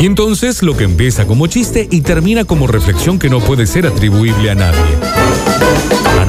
Y entonces lo que empieza como chiste y termina como reflexión que no puede ser atribuible a nadie.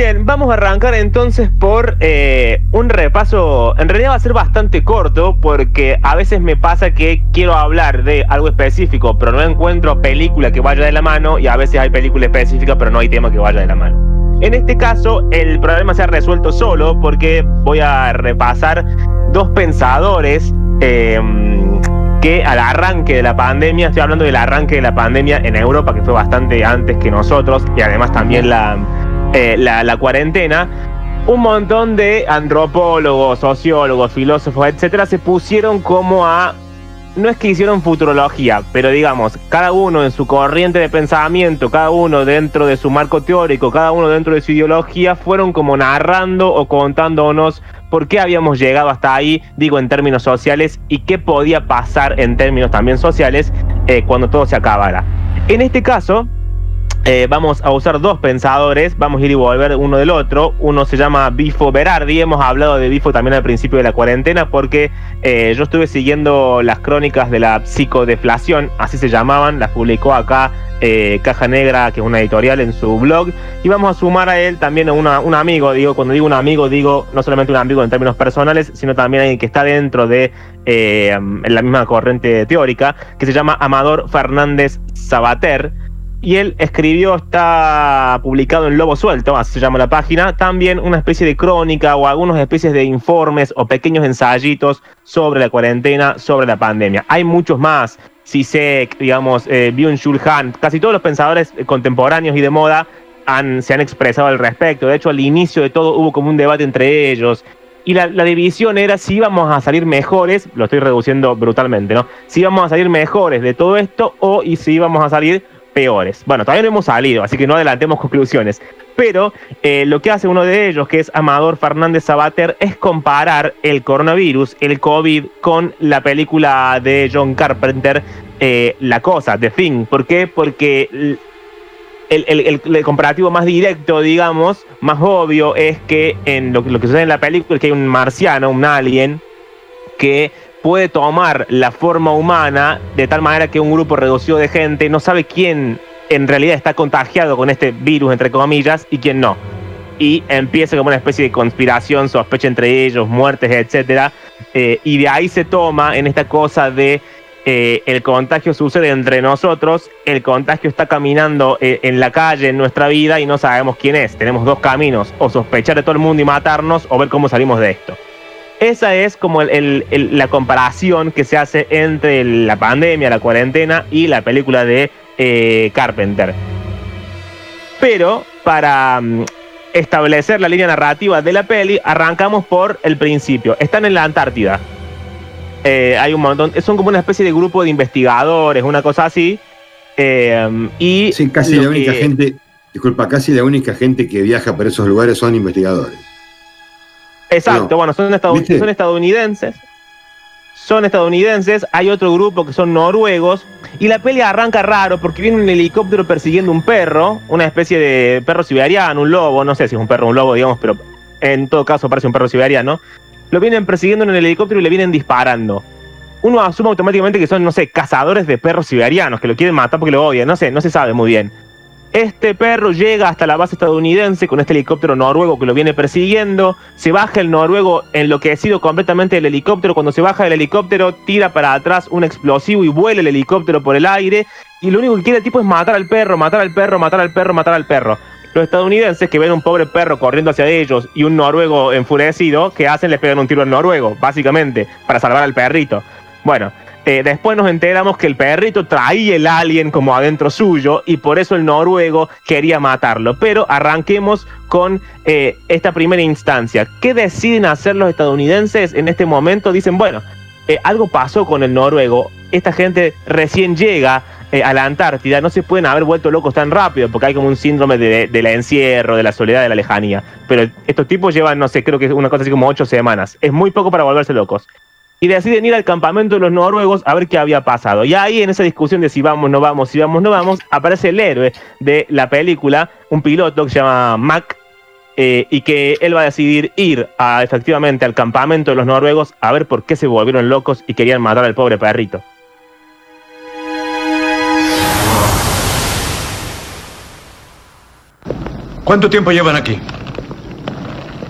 Bien, vamos a arrancar entonces por eh, un repaso. En realidad va a ser bastante corto porque a veces me pasa que quiero hablar de algo específico, pero no encuentro película que vaya de la mano y a veces hay película específica, pero no hay tema que vaya de la mano. En este caso, el problema se ha resuelto solo porque voy a repasar dos pensadores em, que al arranque de la pandemia, estoy hablando del arranque de la pandemia en Europa, que fue bastante antes que nosotros, y además también la eh, la, cuarentena, un montón de antropólogos, sociólogos, filósofos, etcétera, se pusieron como a. No es que hicieron futurología, pero digamos, cada uno en su corriente de pensamiento, cada uno dentro de su marco teórico, cada uno dentro de su ideología, fueron como narrando o contándonos por qué habíamos llegado hasta ahí, digo en términos sociales, y qué podía pasar en términos también sociales eh, cuando todo se acabara. En este caso, eh, vamos a usar dos pensadores, vamos a ir y volver uno del otro. Uno se llama Bifo Berardi, hemos hablado de Bifo también al principio de la cuarentena porque eh, yo estuve siguiendo las crónicas de la psicodeflación, así se llamaban, las publicó acá eh, Caja Negra, que es una editorial en su blog, y vamos a sumar a él también a un amigo, digo, cuando digo un amigo, digo no solamente un amigo en términos personales, sino también alguien que está dentro de la misma corriente teórica, que se llama Amador Fernández Sabater y él escribió, está publicado en Lobo Suelto, así se llama la página, también una especie de crónica o algunas especies de informes o pequeños ensayitos sobre la cuarentena, sobre la pandemia. Hay muchos más, Sisek, digamos, eh, Byung-Chul Han, casi todos los pensadores contemporáneos y de moda han, se han expresado al respecto. De hecho, al inicio de todo hubo como un debate entre ellos. Y la, la, división era si íbamos a salir mejores, lo estoy reduciendo brutalmente, ¿no? Si íbamos a salir mejores de todo esto o y si íbamos a salir peores. Bueno, todavía no hemos salido, así que no adelantemos conclusiones. Pero eh, lo que hace uno de ellos, que es Amador Fernández Sabater, es comparar el coronavirus, el COVID, con la película de John Carpenter, eh, La Cosa, The Thing. ¿Por qué? Porque el, comparativo más directo, digamos, más obvio, es que en lo, lo que sucede en la película es que hay un marciano, un alien, que puede tomar la forma humana de tal manera que un grupo reducido de gente no sabe quién en realidad está contagiado con este virus, entre comillas, y quién no. Y empieza como una especie de conspiración, sospecha entre ellos, muertes, etc. Eh, y de ahí se toma en esta cosa de eh, el contagio sucede entre nosotros, el contagio está caminando eh, en la calle, en nuestra vida, y no sabemos quién es. Tenemos dos caminos, o sospechar de todo el mundo y matarnos, o ver cómo salimos de esto. Esa es como la comparación que se hace entre la pandemia, la cuarentena y la película de eh, Carpenter. Pero para mm, establecer la línea narrativa de la peli, arrancamos por el principio. Están en la Antártida. Eh, hay un montón, son como una especie de grupo de investigadores, una cosa así. Eh, y sí, casi la única gente, disculpa, casi la única gente que viaja por esos lugares son investigadores. Exacto, bueno, son, son estadounidenses. Son estadounidenses, hay otro grupo que son noruegos, y la pelea arranca raro porque viene un helicóptero persiguiendo un perro, una especie de perro siberiano, un lobo, no sé si es un perro o un lobo, digamos, pero en todo caso parece un perro siberiano. Lo vienen persiguiendo en el helicóptero y le vienen disparando. Uno asume automáticamente que son, no sé, cazadores de perros siberianos, que lo quieren matar porque lo odian, no sé, no se sabe muy bien. Este perro llega hasta la base estadounidense con este helicóptero noruego que lo viene persiguiendo. Se baja el noruego enloquecido completamente del helicóptero. Cuando se baja del helicóptero, tira para atrás un explosivo y vuela el helicóptero por el aire. Y lo único que quiere el tipo es matar al perro, matar al perro, matar al perro, matar al perro. Los estadounidenses que ven un pobre perro corriendo hacia ellos y un noruego enfurecido, ¿qué hacen? Les pegan un tiro al noruego, básicamente, para salvar al perrito. Bueno, Eh, después nos enteramos que el perrito traía el alien como adentro suyo y por eso el noruego quería matarlo. Pero arranquemos con eh, esta primera instancia. ¿Qué deciden hacer los estadounidenses en este momento? Dicen, bueno, eh, algo pasó con el noruego. Esta gente recién llega a la Antártida, no se pueden haber vuelto locos tan rápido porque hay como un síndrome de, del encierro, de la soledad, de la lejanía. Pero estos tipos llevan, no sé, creo que es una cosa así como ocho semanas. Es muy poco para volverse locos y deciden ir al campamento de los noruegos a ver qué había pasado. Y ahí en esa discusión de si vamos, no vamos, si vamos, no vamos, aparece el héroe de la película, un piloto que se llama Mac, eh, y que él va a decidir ir efectivamente al campamento de los noruegos a ver por qué se volvieron locos y querían matar al pobre perrito. ¿Cuánto tiempo llevan aquí?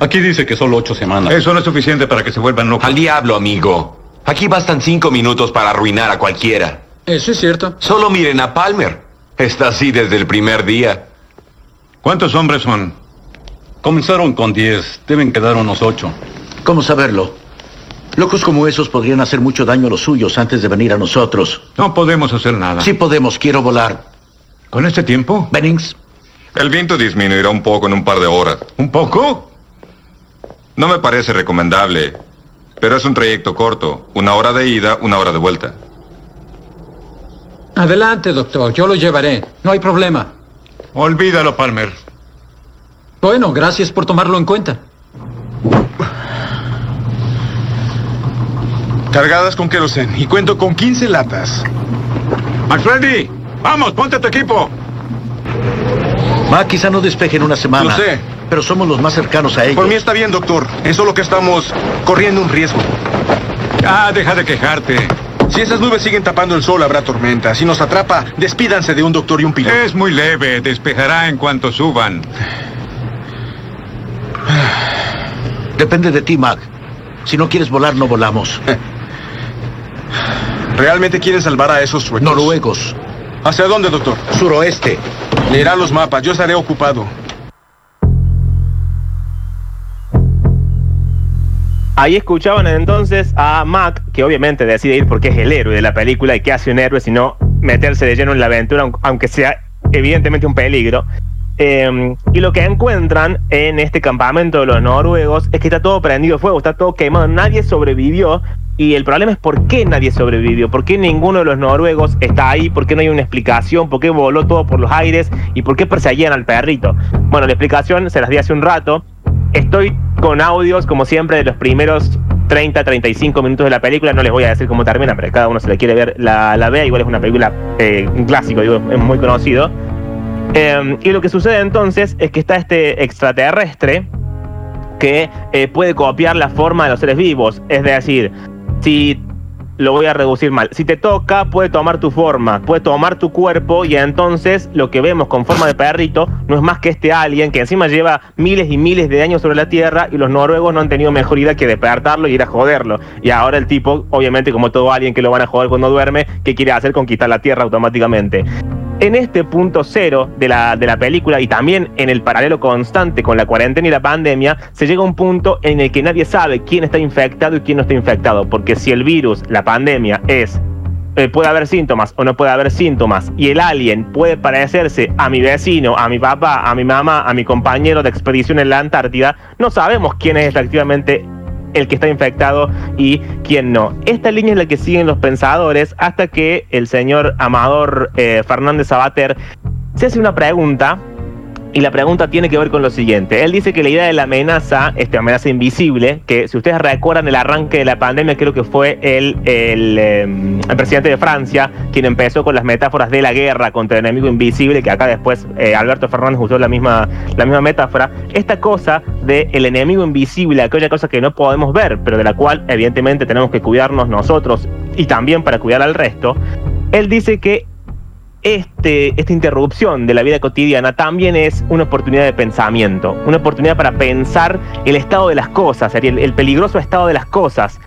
Aquí dice que solo ocho semanas. Eso no es suficiente para que se vuelvan locos. Al diablo, amigo. Aquí bastan cinco minutos para arruinar a cualquiera. Eso es cierto. Solo miren a Palmer. Está así desde el primer día. ¿Cuántos hombres son? Comenzaron con diez. Deben quedar unos ocho. ¿Cómo saberlo? Locos como esos podrían hacer mucho daño a los suyos antes de venir a nosotros. No podemos hacer nada. Sí podemos. Quiero volar. ¿Con este tiempo? Bennings. El viento disminuirá un poco en un par de horas. ¿Un poco? No me parece recomendable, pero es un trayecto corto, una hora de ida, una hora de vuelta. Adelante, doctor, yo lo llevaré, no hay problema. Olvídalo, Palmer. Bueno, gracias por tomarlo en cuenta. Cargadas con queroseno y cuento con 15 latas. McFreddy, vamos, ponte a tu equipo. Ma, quizá no despeje en una semana. Lo sé pero somos los más cercanos a ellos. Por mí está bien, doctor. Es solo que estamos corriendo un riesgo. Ah, deja de quejarte. Si esas nubes siguen tapando el sol, habrá tormenta. Si nos atrapa, despídanse de un doctor y un piloto. Es muy leve. Despejará en cuanto suban. Depende de ti, Mac. Si no quieres volar, no volamos. ¿Realmente quieren salvar a esos suecos? Noruegos. ¿Hacia dónde, doctor? Suroeste. Leerá los mapas. Yo estaré ocupado. Ahí escuchaban entonces a Mac, que obviamente decide ir porque es el héroe de la película y que hace un héroe sino meterse de lleno en la aventura, aunque sea evidentemente un peligro. Em, y lo que encuentran en este campamento de los noruegos es que está todo prendido fuego, está todo quemado, nadie sobrevivió. Y el problema es por qué nadie sobrevivió, por qué ninguno de los noruegos está ahí, por qué no hay una explicación, por qué voló todo por los aires y por qué perseguían al perrito. Bueno, la explicación se las di hace un rato. Estoy con audios, como siempre, de los primeros 30, 35 minutos de la película. No les voy a decir cómo termina, pero cada uno se le quiere ver, la, la vea. Igual es una película, eh, clásico, digo, es muy conocido. Em, y lo que sucede entonces es que está este extraterrestre que eh, puede copiar la forma de los seres vivos. Es decir, si lo voy a reducir mal. Si te toca, puede tomar tu forma, puede tomar tu cuerpo y entonces lo que vemos con forma de perrito no es más que este alien que encima lleva miles y miles de años sobre la Tierra y los noruegos no han tenido mejor idea que despertarlo y ir a joderlo. Y ahora el tipo, obviamente como todo alien que lo van a joder cuando duerme, ¿qué quiere hacer? Conquistar la Tierra automáticamente. En este punto cero de la, de la película y también en el paralelo constante con la cuarentena y la pandemia, se llega a un punto en el que nadie sabe quién está infectado y quién no está infectado, porque si el virus, la pandemia es eh, puede haber síntomas o no puede haber síntomas y el alien puede parecerse a mi vecino, a mi papá, a mi mamá, a mi compañero de expedición en la Antártida, no sabemos quién es efectivamente el que está infectado y quién no. Esta línea es la que siguen los pensadores hasta que el señor Amador eh, Fernández Sabater se hace una pregunta y la pregunta tiene que ver con lo siguiente. Él dice que la idea de la amenaza, esta amenaza invisible, que si ustedes recuerdan el arranque de la pandemia, creo que fue el, el, em, presidente de Francia quien empezó con las metáforas de la guerra contra el enemigo invisible, que acá después eh, Alberto Fernández usó la misma, la misma metáfora. Esta cosa del el enemigo invisible, aquella cosa que no podemos ver, pero de la cual evidentemente tenemos que cuidarnos nosotros y también para cuidar al resto, él dice que este, esta interrupción de la vida cotidiana también es una oportunidad de pensamiento, una oportunidad para pensar el estado de las cosas, el, el peligroso estado de las cosas.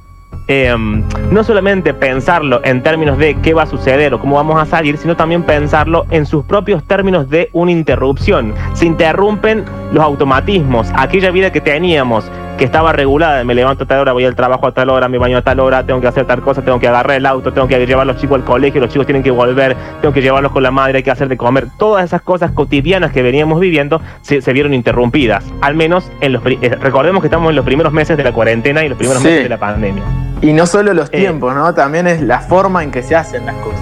Em, no solamente pensarlo en términos de qué va a suceder o cómo vamos a salir, sino también pensarlo en sus propios términos de una interrupción. Se interrumpen los automatismos, aquella vida que teníamos que estaba regulada, me levanto a tal hora, voy al trabajo a tal hora, me baño a tal hora, tengo que hacer tal cosa, tengo que agarrar el auto, tengo que llevar a los chicos al colegio, los chicos tienen que volver, tengo que llevarlos con la madre, hay que hacer de comer. Todas esas cosas cotidianas que veníamos viviendo se, vieron interrumpidas, al menos en los... Eh, recordemos que estamos en los primeros meses de la cuarentena y los primeros meses de la pandemia. Y no solo los eh, tiempos, ¿no? También es la forma en que se hacen las cosas.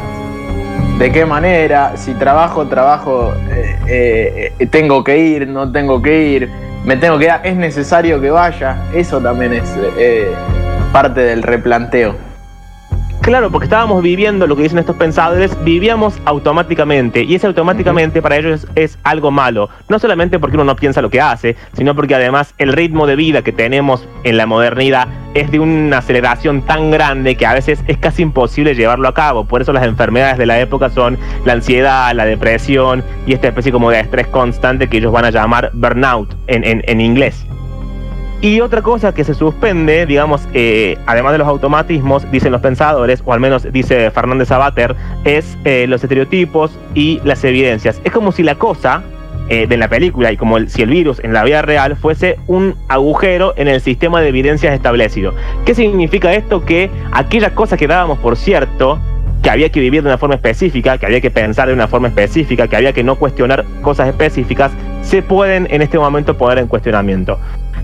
De qué manera, si trabajo, trabajo, eh, tengo que ir, no tengo que ir me tengo que dar, es necesario que vaya, eso también es eh, parte del replanteo. Claro, porque estábamos viviendo lo que dicen estos pensadores, vivíamos automáticamente y ese automáticamente para ellos es, algo malo, no solamente porque uno no piensa lo que hace, sino porque además el ritmo de vida que tenemos en la modernidad es de una aceleración tan grande que a veces es casi imposible llevarlo a cabo. Por eso las enfermedades de la época son la ansiedad, la depresión y esta especie como de estrés constante que ellos van a llamar burnout en, en inglés. Y otra cosa que se suspende, digamos, eh, además de los automatismos, dicen los pensadores, o al menos dice Fernández Abater, es eh, los estereotipos y las evidencias. Es como si la cosa eh, de la película y como si el virus en la vida real fuese un agujero en el sistema de evidencias establecido. ¿Qué significa esto? Que aquellas cosas que dábamos por cierto, que había que vivir de una forma específica, que había que pensar de una forma específica, que había que no cuestionar cosas específicas, se pueden en este momento poner en cuestionamiento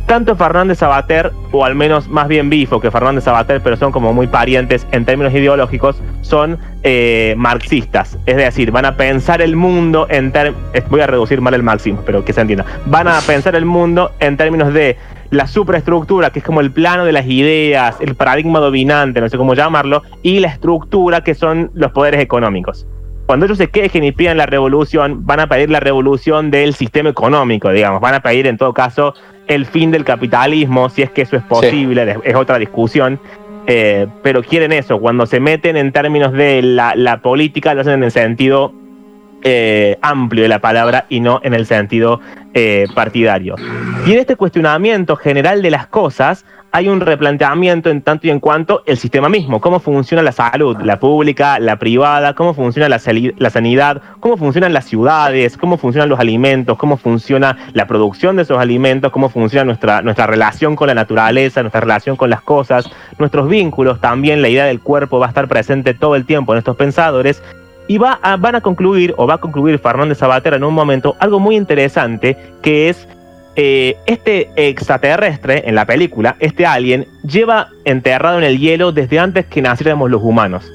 tanto Fernández Sabater, o al menos más bien Bifo que Fernández Sabater, pero son como muy parientes en términos ideológicos, son eh, marxistas. Es decir, van a pensar el mundo en términos. Voy a reducir mal el máximo, pero que se entienda. Van a pensar el mundo en términos de la superestructura, que es como el plano de las ideas, el paradigma dominante, no sé cómo llamarlo, y la estructura, que son los poderes económicos cuando ellos se quejen y pidan la revolución, van a pedir la revolución del sistema económico, digamos, van a pedir en todo caso el fin del capitalismo, si es que eso es posible, es otra discusión. Eh, pero quieren eso, cuando se meten en términos de la, política, lo hacen en el sentido eh, amplio de la palabra y no en el sentido eh, partidario. Y en este cuestionamiento general de las cosas, hay un replanteamiento en tanto y en cuanto el sistema mismo, cómo funciona la salud, la pública, la privada, cómo funciona la, la sanidad, cómo funcionan las ciudades, cómo funcionan los alimentos, cómo funciona la producción de esos alimentos, cómo funciona nuestra, nuestra relación con la naturaleza, nuestra relación con las cosas, nuestros vínculos, también la idea del cuerpo va a estar presente todo el tiempo en estos pensadores. Y va van a concluir, o va a concluir Fernández Sabater en un momento, algo muy interesante, que es eh, este extraterrestre en la película, este alien, lleva enterrado en el hielo desde antes que naciéramos los humanos.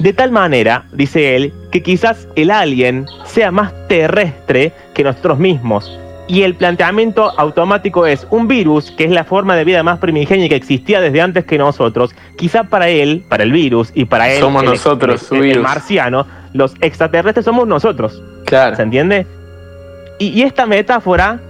De tal manera, dice él, que quizás el alien sea más terrestre que nosotros mismos. Y el planteamiento automático es un virus, que es la forma de vida más primigenia que existía desde antes que nosotros. Quizá para él, para el virus y para él, somos nosotros, el, marciano, los extraterrestres somos nosotros. Claro. ¿Se entiende? y esta metáfora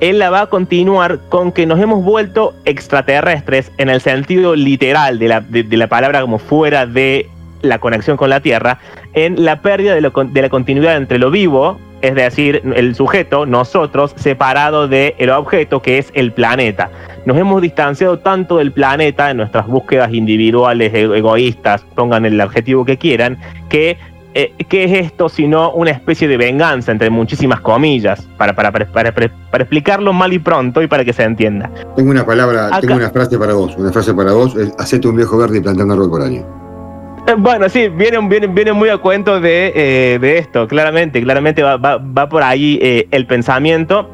él la va a continuar con que nos hemos vuelto extraterrestres en el sentido literal de la, de, la palabra como fuera de la conexión con la Tierra, en la pérdida de, de, la continuidad entre lo vivo, es decir, el sujeto, nosotros, separado del objeto que es el planeta. Nos hemos distanciado tanto del planeta en nuestras búsquedas individuales, egoístas, pongan el adjetivo que quieran, que eh, ¿qué es esto sino una especie de venganza, entre muchísimas comillas, para, para, para, para, explicarlo mal y pronto y para que se entienda? Tengo una palabra, tengo una frase para vos, una frase para vos, es hacete un viejo verde y planta un árbol por año. Eh, bueno, sí, viene, viene, viene muy a cuento de, eh, de esto, claramente, claramente va, va, va por ahí el pensamiento,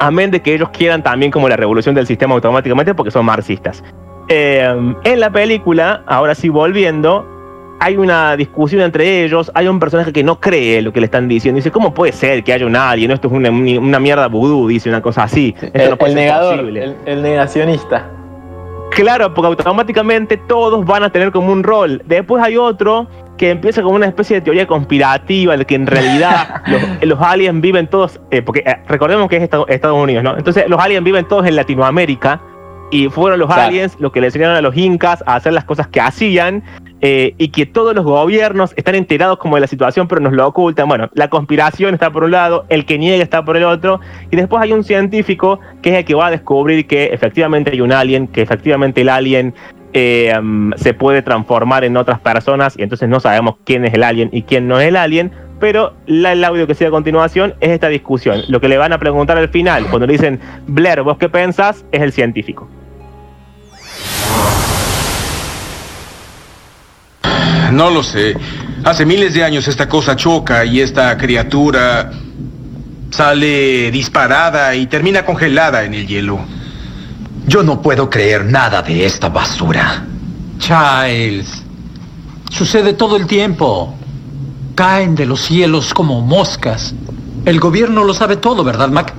amén de que ellos quieran también como la revolución del sistema automáticamente porque son marxistas. en la película, ahora sí volviendo, hay una discusión entre ellos, hay un personaje que no cree lo que le están diciendo, dice, ¿cómo puede ser que haya un alien? Esto es una, mierda vudú, dice una cosa así. el, negador, el, negacionista. Claro, porque automáticamente todos van a tener como un rol. Después hay otro que empieza como una especie de teoría conspirativa, de que en realidad los, aliens viven todos, eh, porque eh, recordemos que es Estados Unidos, ¿no? Entonces los aliens viven todos en Latinoamérica y fueron los aliens los que le enseñaron a los incas a hacer las cosas que hacían eh, y que todos los gobiernos están enterados como de la situación, pero nos lo ocultan. Bueno, la conspiración está por un lado, el que niega está por el otro, y después hay un científico que es el que va a descubrir que efectivamente hay un alien, que efectivamente el alien eh, um, se puede transformar en otras personas, y entonces no sabemos quién es el alien y quién no es el alien, pero el audio que sigue a continuación es esta discusión. Lo que le van a preguntar al final, cuando le dicen, Blair, ¿vos qué pensás? Es el científico. No lo sé. Hace miles de años esta cosa choca y esta criatura sale disparada y termina congelada en el hielo. Yo no puedo creer nada de esta basura. Childs, sucede todo el tiempo. Caen de los cielos como moscas. El gobierno lo sabe todo, ¿verdad, Mac?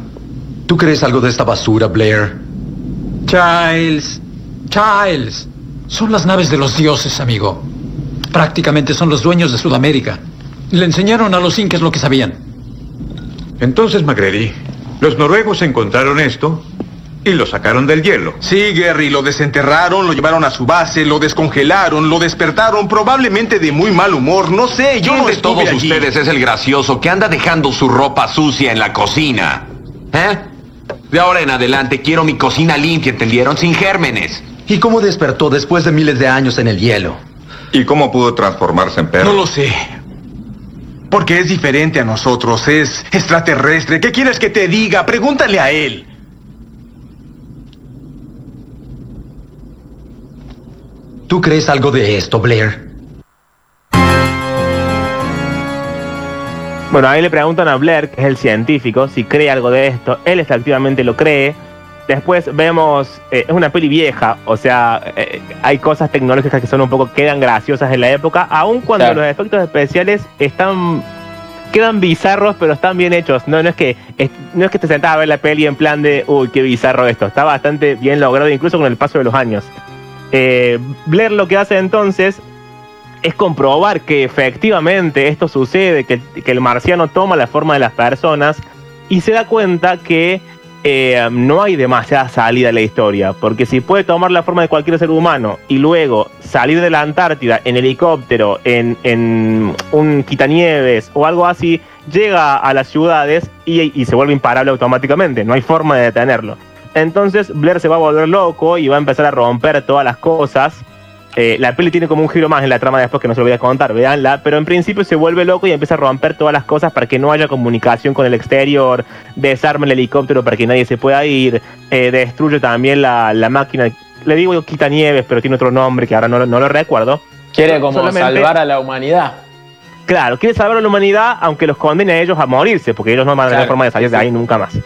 ¿Tú crees algo de esta basura, Blair? Childs, Childs. Son las naves de los dioses, amigo. Prácticamente son los dueños de Sudamérica. Le enseñaron a los incas lo que sabían. Entonces, McGrady, los noruegos encontraron esto y lo sacaron del hielo. Sí, Gary, lo desenterraron, lo llevaron a su base, lo descongelaron, lo despertaron, probablemente de muy mal humor, no sé, yo no de todos ustedes es el gracioso que anda dejando su ropa sucia en la cocina? ¿Eh? De ahora en adelante quiero mi cocina limpia, ¿entendieron? Sin gérmenes. ¿Y cómo despertó después de miles de años en el hielo? ¿Y cómo pudo transformarse en perro? No lo sé. Porque es diferente a nosotros, es extraterrestre. ¿Qué quieres que te diga? Pregúntale a él. ¿Tú crees algo de esto, Blair? Bueno, ahí le preguntan a Blair, que es el científico, si cree algo de esto. Él efectivamente lo cree. Después vemos, eh, es una peli vieja, o sea, eh, hay cosas tecnológicas que son un poco, quedan graciosas en la época, aun cuando los efectos especiales están, quedan bizarros, pero están bien hechos. No, no es que no es que te sentas a ver la peli en plan de, uy, qué bizarro esto. Está bastante bien logrado, incluso con el paso de los años. Eh, Blair lo que hace entonces es comprobar que efectivamente esto sucede, que el marciano toma la forma de las personas y se da cuenta que eh, no hay demasiada salida en la historia, porque si puede tomar la forma de cualquier ser humano y luego salir de la Antártida en helicóptero, en, un quitanieves o algo así, llega a las ciudades y, se vuelve imparable automáticamente, no hay forma de detenerlo. Entonces Blair se va a volver loco y va a empezar a romper todas las cosas eh, la peli tiene como un giro más en la trama después que no se lo voy a contar, veanla, pero en principio se vuelve loco y empieza a romper todas las cosas para que no haya comunicación con el exterior, desarma el helicóptero para que nadie se pueda ir, eh, destruye también la, máquina, le digo quita nieves, pero tiene otro nombre que ahora no, lo recuerdo. Quiere como salvar a la humanidad. Claro, quiere salvar a la humanidad aunque los condene a ellos a morirse, porque ellos no van a tener forma de salir de ahí nunca más.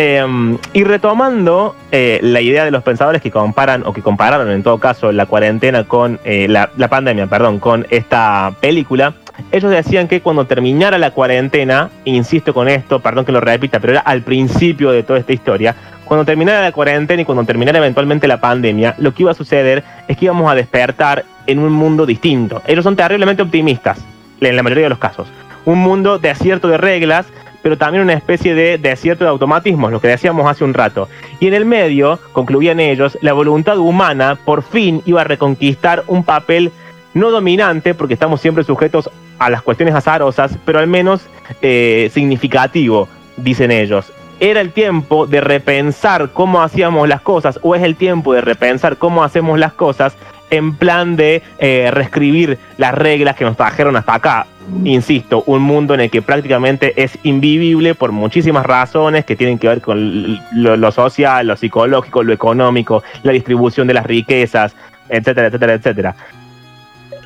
Em, y retomando eh, la idea de los pensadores que comparan, o que compararon en todo caso la cuarentena con eh, la, pandemia, perdón, con esta película, ellos decían que cuando terminara la cuarentena, insisto con esto, perdón que lo repita, pero era al principio de toda esta historia, cuando terminara la cuarentena y cuando terminara eventualmente la pandemia, lo que iba a suceder es que íbamos a despertar en un mundo distinto. Ellos son terriblemente optimistas, en la mayoría de los casos. Un mundo de acierto de reglas pero también una especie de desierto de automatismos, lo que decíamos hace un rato. Y en el medio, concluían ellos, la voluntad humana por fin iba a reconquistar un papel no dominante, porque estamos siempre sujetos a las cuestiones azarosas, pero al menos eh, significativo, dicen ellos. Era el tiempo de repensar cómo hacíamos las cosas, o es el tiempo de repensar cómo hacemos las cosas en plan de eh, reescribir las reglas que nos trajeron hasta acá. Insisto, un mundo en el que prácticamente es invivible por muchísimas razones que tienen que ver con lo, social, lo psicológico, lo económico, la distribución de las riquezas, etcétera, etcétera, etcétera.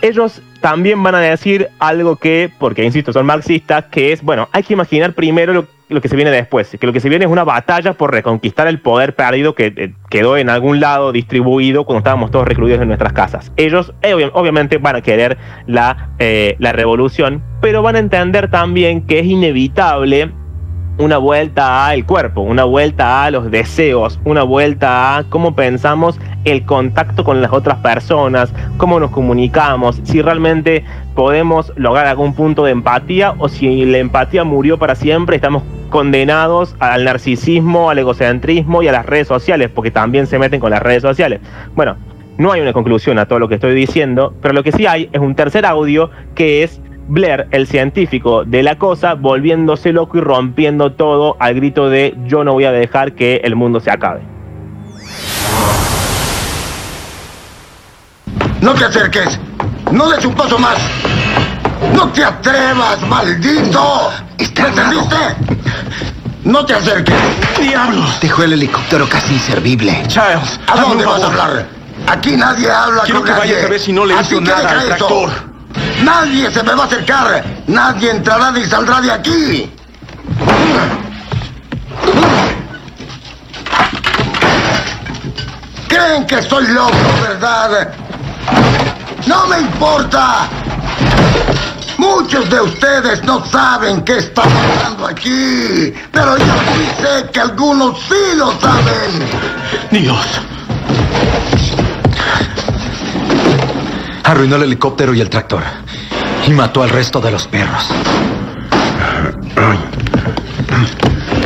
Ellos también van a decir algo que, porque insisto, son marxistas, que es, bueno, hay que imaginar primero lo lo que se viene después, que lo que se viene es una batalla por reconquistar el poder perdido que eh, quedó en algún lado distribuido cuando estábamos todos recluidos en nuestras casas. Ellos eh, obviamente van a querer la, eh, la revolución, pero van a entender también que es inevitable una vuelta al cuerpo, una vuelta a los deseos, una vuelta a cómo pensamos el contacto con las otras personas, cómo nos comunicamos, si realmente podemos lograr algún punto de empatía o si la empatía murió para siempre, estamos condenados al narcisismo, al egocentrismo y a las redes sociales, porque también se meten con las redes sociales. Bueno, no hay una conclusión a todo lo que estoy diciendo, pero lo que sí hay es un tercer audio que es Blair, el científico de la cosa, volviéndose loco y rompiendo todo al grito de yo no voy a dejar que el mundo se acabe. No te acerques. No des un paso más. ¡No te atrevas, maldito! ¿Entendiste? ¡No te acerques! ¡Diablos! Dejó el helicóptero casi inservible. Charles, ¿a dónde vas a hablar? Aquí nadie habla Quiero con que nadie. vayas a ver si no le hizo que nada al tractor. Nadie se me va a acercar. Nadie entrará ni saldrá de aquí. Creen que estoy loco, ¿verdad? No me importa. Muchos de ustedes no saben qué está pasando aquí, pero yo sí sé que algunos sí lo saben. Dios. Arruinó el helicóptero y el tractor. Y mató al resto de los perros.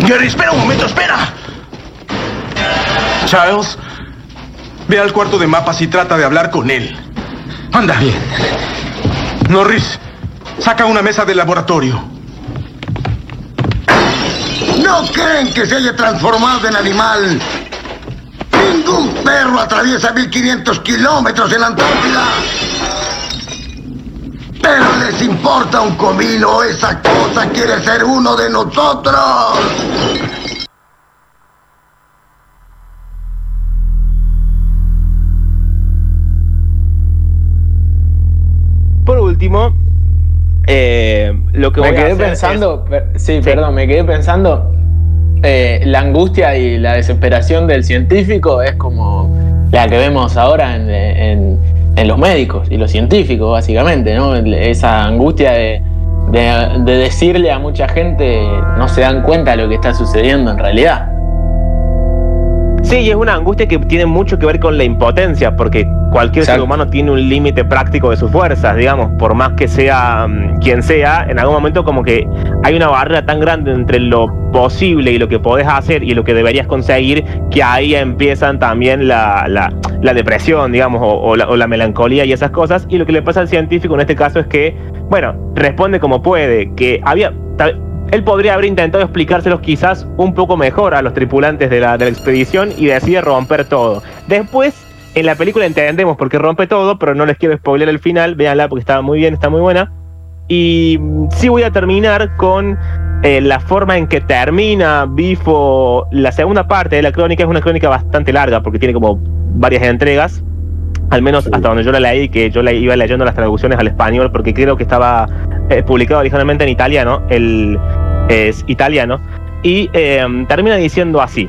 Gary, espera un momento, espera. Charles, ve al cuarto de mapas y trata de hablar con él. Anda. Bien. Norris, saca una mesa del laboratorio. ¿No creen que se haya transformado en animal? Ningún perro atraviesa 1500 kilómetros en la Antártida. Pero les importa un comino, esa cosa quiere ser uno de nosotros. Por último, eh, lo que me voy a quedé hacer pensando, per- sí, perdón, me quedé pensando, eh, la angustia y la desesperación del científico es como la que vemos ahora en, en- los médicos y los científicos, básicamente, ¿no? Esa angustia de, de- de decirle a mucha gente no se dan cuenta de lo que está sucediendo en realidad. Sí, y es una angustia que tiene mucho que ver con la impotencia, porque cualquier ser humano tiene un límite práctico de sus fuerzas, digamos, por más que sea mm, quien sea, en algún momento como que hay una barrera tan grande entre lo posible y lo que podés hacer y lo que deberías conseguir, que ahí empiezan también la, la- la depresión, digamos, o, o la, o la melancolía y esas cosas, y lo que le pasa al científico en este caso es que, bueno, responde como puede, que había... él podría haber intentado explicárselos quizás un poco mejor a los tripulantes de la, de la expedición y decide romper todo. Después, en la película entendemos por qué rompe todo, pero no les quiero spoiler el final, véanla porque está muy bien, está muy buena. Y mm, sí voy a terminar con eh, la forma en que termina Bifo. La segunda parte de la crónica es una crónica bastante larga porque tiene como varias entregas. Al menos hasta donde yo la leí, que yo la iba leyendo las traducciones al español porque creo que estaba eh, publicado originalmente en italiano. El, es italiano. Y eh, termina diciendo así.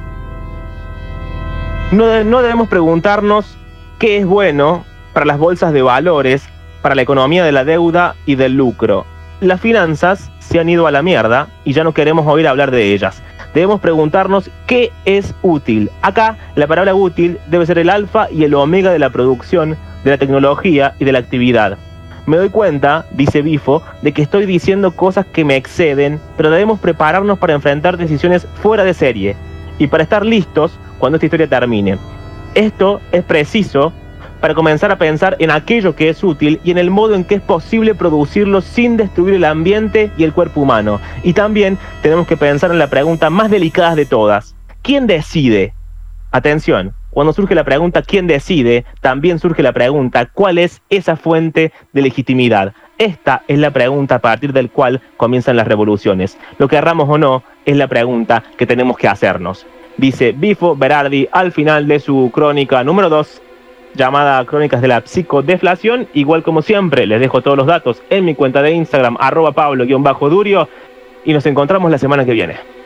No, no debemos preguntarnos qué es bueno para las bolsas de valores, para la economía de la deuda y del lucro. Las finanzas se han ido a la mierda y ya no queremos oír hablar de ellas. Debemos preguntarnos qué es útil. Acá la palabra útil debe ser el alfa y el omega de la producción, de la tecnología y de la actividad. Me doy cuenta, dice Bifo, de que estoy diciendo cosas que me exceden, pero debemos prepararnos para enfrentar decisiones fuera de serie y para estar listos cuando esta historia termine. Esto es preciso para comenzar a pensar en aquello que es útil y en el modo en que es posible producirlo sin destruir el ambiente y el cuerpo humano. Y también tenemos que pensar en la pregunta más delicada de todas. ¿Quién decide? Atención, cuando surge la pregunta ¿quién decide? También surge la pregunta ¿cuál es esa fuente de legitimidad? Esta es la pregunta a partir del cual comienzan las revoluciones. Lo querramos o no, es la pregunta que tenemos que hacernos. Dice Bifo Berardi al final de su crónica número 2, llamada Crónicas de la Psicodeflación. Igual como siempre, les dejo todos los datos en mi cuenta de Instagram, arroba pablo-durio, y nos encontramos la semana que viene.